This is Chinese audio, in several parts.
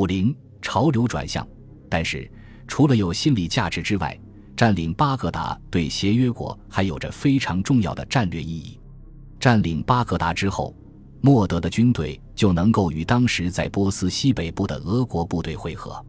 五零潮流转向。但是，除了有心理价值之外，占领巴格达对协约国还有着非常重要的战略意义。占领巴格达之后，莫德的军队就能够与当时在波斯西北部的俄国部队会合。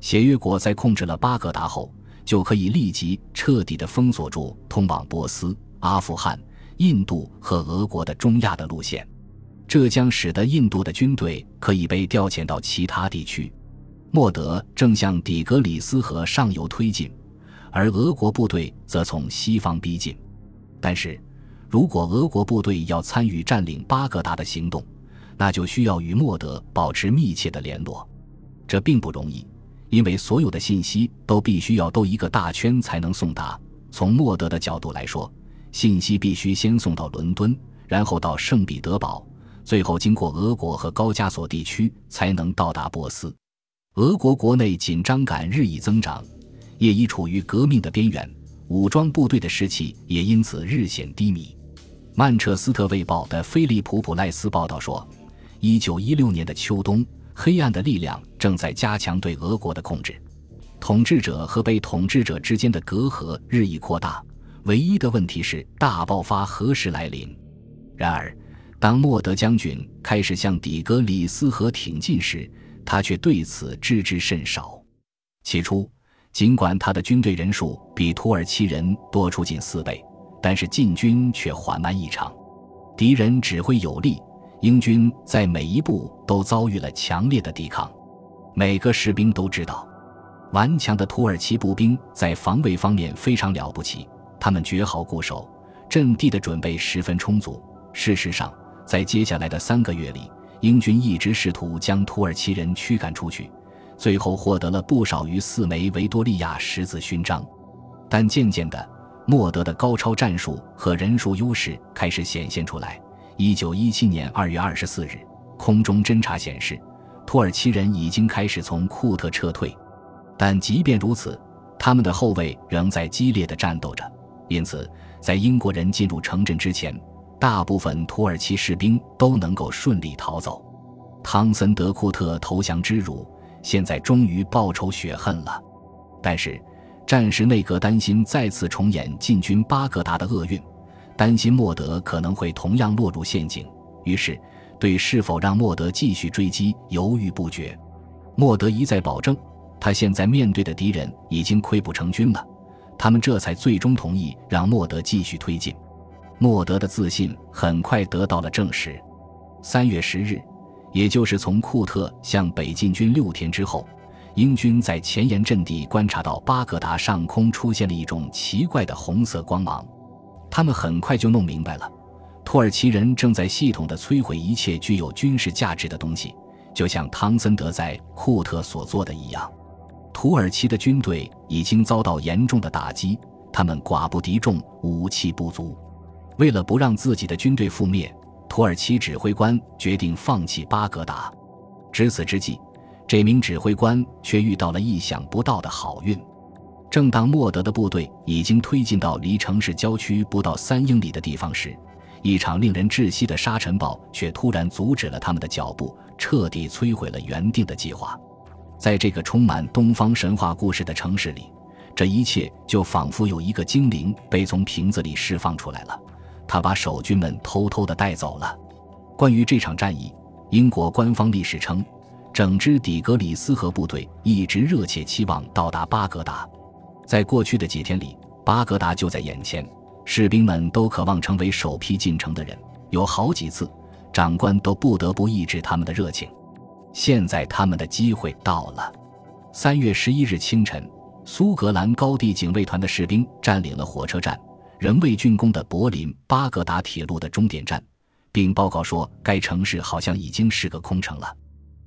协约国在控制了巴格达后，就可以立即彻底的封锁住通往波斯、阿富汗、印度和俄国的中亚的路线，这将使得印度的军队可以被调遣到其他地区。莫德正向底格里斯河上游推进，而俄国部队则从西方逼近。但是，如果俄国部队要参与占领巴格达的行动，那就需要与莫德保持密切的联络，这并不容易，因为所有的信息都必须要兜一个大圈才能送达。从莫德的角度来说，信息必须先送到伦敦，然后到圣彼得堡，最后经过俄国和高加索地区才能到达波斯。俄国国内紧张感日益增长，也已处于革命的边缘，武装部队的士气也因此日显低迷。曼彻斯特卫报的菲利普·普赖斯报道说，一九一六年的秋冬，黑暗的力量正在加强对俄国的控制，统治者和被统治者之间的隔阂日益扩大。唯一的问题是大爆发何时来临？然而，当莫德将军开始向底格里斯河挺进时，他却对此知之甚少。起初，尽管他的军队人数比土耳其人多出近四倍，但是进军却缓慢异常。敌人指挥有力，英军在每一步都遭遇了强烈的抵抗。每个士兵都知道，顽强的土耳其步兵在防卫方面非常了不起，他们绝好固守，阵地的准备十分充足。事实上，在接下来的三个月里，英军一直试图将土耳其人驱赶出去，最后获得了不少于四枚维多利亚十字勋章。但渐渐的，莫德的高超战术和人数优势开始显现出来。一九一七年二月二十四日，空中侦察显示，土耳其人已经开始从库特撤退。但即便如此，他们的后卫仍在激烈的战斗着。因此，在英国人进入城镇之前，大部分土耳其士兵都能够顺利逃走。汤森德库特投降之辱，现在终于报仇雪恨了。但是，战时内阁担心再次重演进军巴格达的厄运，担心莫德可能会同样落入陷阱，于是对是否让莫德继续追击犹豫不决。莫德一再保证，他现在面对的敌人已经溃不成军了，他们这才最终同意让莫德继续推进。莫德的自信很快得到了证实。三月十日，也就是从库特向北进军六天之后，英军在前沿阵地观察到巴格达上空出现了一种奇怪的红色光芒。他们很快就弄明白了，土耳其人正在系统地摧毁一切具有军事价值的东西，就像汤森德在库特所做的一样。土耳其的军队已经遭到严重的打击，他们寡不敌众，武器不足。为了不让自己的军队覆灭，土耳其指挥官决定放弃巴格达。值此之际，这名指挥官却遇到了意想不到的好运。正当莫德的部队已经推进到离城市郊区不到三英里的地方时，一场令人窒息的沙尘暴却突然阻止了他们的脚步，彻底摧毁了原定的计划。在这个充满东方神话故事的城市里，这一切就仿佛有一个精灵被从瓶子里释放出来了。他把守军们偷偷地带走了。关于这场战役，英国官方历史称，整支底格里斯河部队一直热切期望到达巴格达。在过去的几天里，巴格达就在眼前，士兵们都渴望成为首批进城的人。有好几次，长官都不得不抑制他们的热情。现在他们的机会到了。三月十一日清晨，苏格兰高地警卫团的士兵占领了火车站。仍未竣工的柏林巴格达铁路的终点站，并报告说该城市好像已经是个空城了。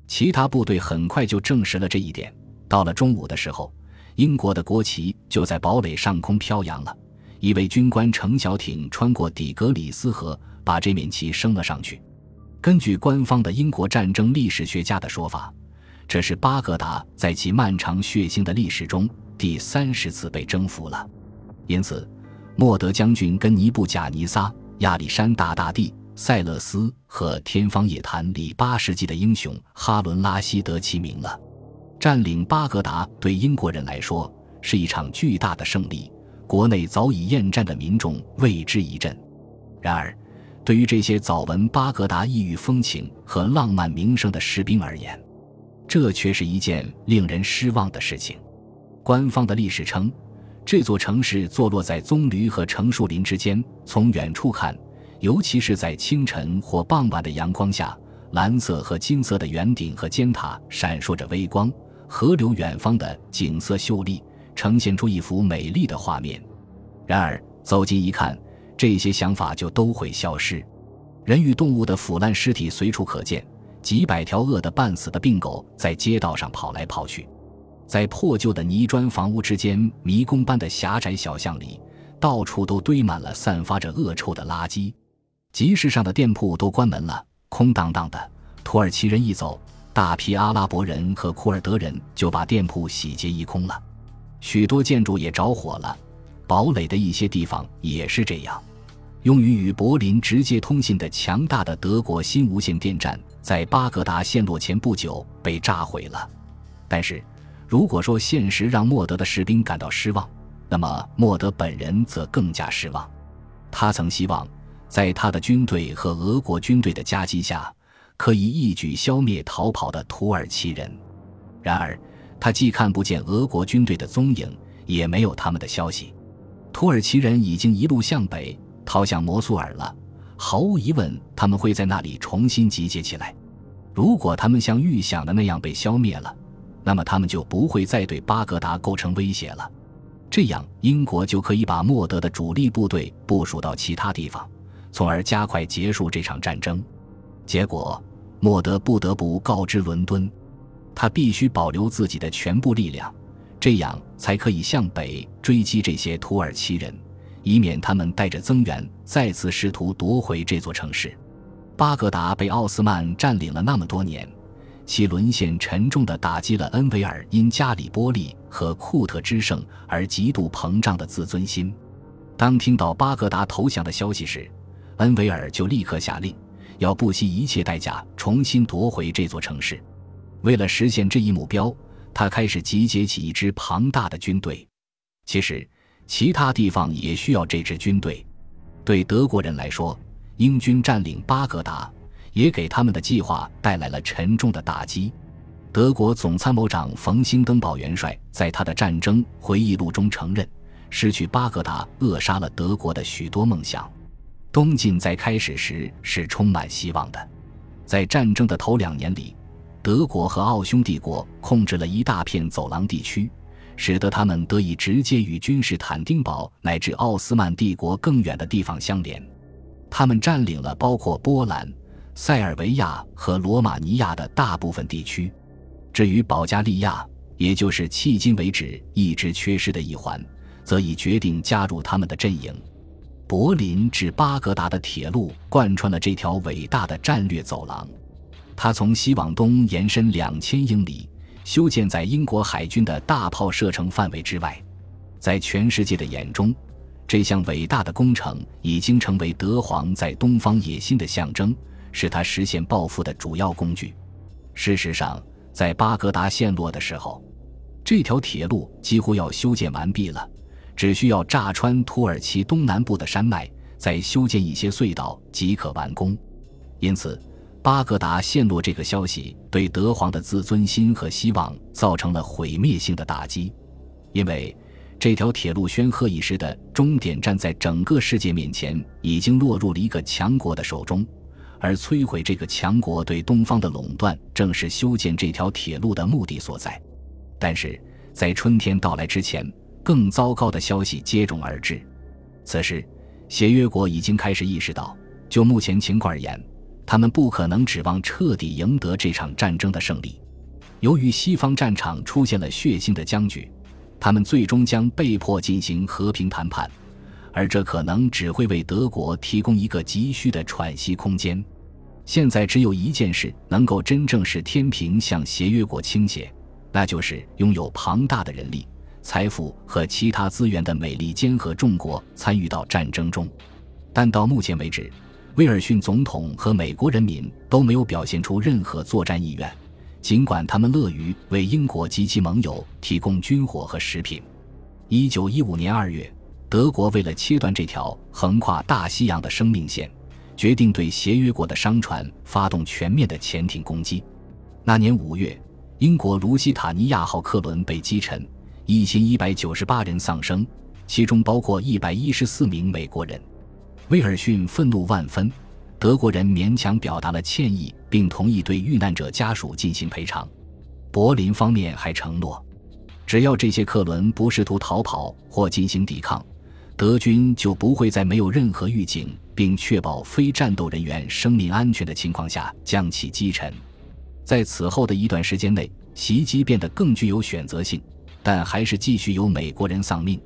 其他部队很快就证实了这一点。到了中午的时候，英国的国旗就在堡垒上空飘扬了。一位军官乘小艇穿过底格里斯河，把这面旗升了上去。根据官方的英国战争历史学家的说法，这是巴格达在其漫长血腥的历史中第三十次被征服了。因此。莫德将军跟尼布贾尼撒、亚历山大大帝、塞勒斯和《天方夜谭》里八世纪的英雄哈伦·拉希德齐名了。占领巴格达对英国人来说是一场巨大的胜利，国内早已厌战的民众为之一振。然而，对于这些早闻巴格达异域风情和浪漫名声的士兵而言，这却是一件令人失望的事情。官方的历史称，这座城市坐落在棕榈和橙树林之间，从远处看，尤其是在清晨或傍晚的阳光下，蓝色和金色的圆顶和尖塔闪烁着微光。河流远方的景色秀丽，呈现出一幅美丽的画面。然而走近一看，这些想法就都会消失。人与动物的腐烂尸体随处可见，几百条饿得半死的病狗在街道上跑来跑去。在破旧的泥砖房屋之间，迷宫般的狭窄小巷里，到处都堆满了散发着恶臭的垃圾。集市上的店铺都关门了，空荡荡的。土耳其人一走。大批阿拉伯人和库尔德人就把店铺洗劫一空了，许多建筑也着火了。堡垒的一些地方也是这样。用于与柏林直接通信的强大的德国新无线电站，在巴格达陷落前不久被炸毁了。但是，如果说现实让莫德的士兵感到失望，那么莫德本人则更加失望。他曾希望，在他的军队和俄国军队的夹击下。可以一举消灭逃跑的土耳其人，然而他既看不见俄国军队的踪影，也没有他们的消息。土耳其人已经一路向北逃向摩苏尔了。毫无疑问，他们会在那里重新集结起来。如果他们像预想的那样被消灭了，那么他们就不会再对巴格达构成威胁了。这样，英国就可以把莫德的主力部队部署到其他地方，从而加快结束这场战争。结果。莫德不得不告知伦敦，他必须保留自己的全部力量，这样才可以向北追击这些土耳其人，以免他们带着增援再次试图夺回这座城市。巴格达被奥斯曼占领了那么多年，其沦陷沉重地打击了恩维尔因加里波利和库特之胜而极度膨胀的自尊心。当听到巴格达投降的消息时，恩维尔就立刻下令。要不惜一切代价重新夺回这座城市。为了实现这一目标，他开始集结起一支庞大的军队。其实，其他地方也需要这支军队。对德国人来说，英军占领巴格达也给他们的计划带来了沉重的打击。德国总参谋长冯兴登堡元帅在他的战争回忆录中承认，失去巴格达扼杀了德国的许多梦想。东晋在开始时是充满希望的，在战争的头两年里，德国和奥匈帝国控制了一大片走廊地区，使得他们得以直接与君士坦丁堡乃至奥斯曼帝国更远的地方相连。他们占领了包括波兰、塞尔维亚和罗马尼亚的大部分地区。至于保加利亚，也就是迄今为止一直缺失的一环，则已决定加入他们的阵营。柏林至巴格达的铁路贯穿了这条伟大的战略走廊，它从西往东延伸两千英里，修建在英国海军的大炮射程范围之外。在全世界的眼中，这项伟大的工程已经成为德皇在东方野心的象征，是他实现抱负的主要工具。事实上，在巴格达陷落的时候，这条铁路几乎要修建完毕了。只需要炸穿土耳其东南部的山脉，再修建一些隧道即可完工。因此，巴格达陷落这个消息对德皇的自尊心和希望造成了毁灭性的打击。因为这条铁路宣赫一时的终点站，在整个世界面前已经落入了一个强国的手中，而摧毁这个强国对东方的垄断，正是修建这条铁路的目的所在。但是在春天到来之前，更糟糕的消息接踵而至。此时，协约国已经开始意识到，就目前情况而言，他们不可能指望彻底赢得这场战争的胜利。由于西方战场出现了血腥的僵局，他们最终将被迫进行和平谈判，而这可能只会为德国提供一个急需的喘息空间。现在只有一件事能够真正使天平向协约国倾斜，那就是拥有庞大的人力。财富和其他资源的美利坚合众国参与到战争中，但到目前为止，威尔逊总统和美国人民都没有表现出任何作战意愿，尽管他们乐于为英国及其盟友提供军火和食品。一九一五年二月，德国为了切断这条横跨大西洋的生命线，决定对协约国的商船发动全面的潜艇攻击。那年五月，英国卢西塔尼亚号客轮被击沉，一千一百九十八人丧生，其中包括一百一十四名美国人。威尔逊愤怒万分，德国人勉强表达了歉意，并同意对遇难者家属进行赔偿。柏林方面还承诺。只要这些客轮不试图逃跑或进行抵抗，德军就不会在没有任何预警并确保非战斗人员生命安全的情况下将其击沉。在此后的一段时间内，袭击变得更具有选择性，但还是继续有美国人丧命，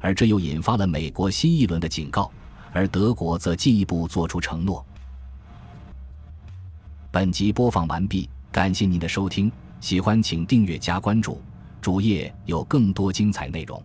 而这又引发了美国新一轮的警告，而德国则进一步做出承诺。本集播放完毕，感谢您的收听，喜欢请订阅加关注。主页有更多精彩内容。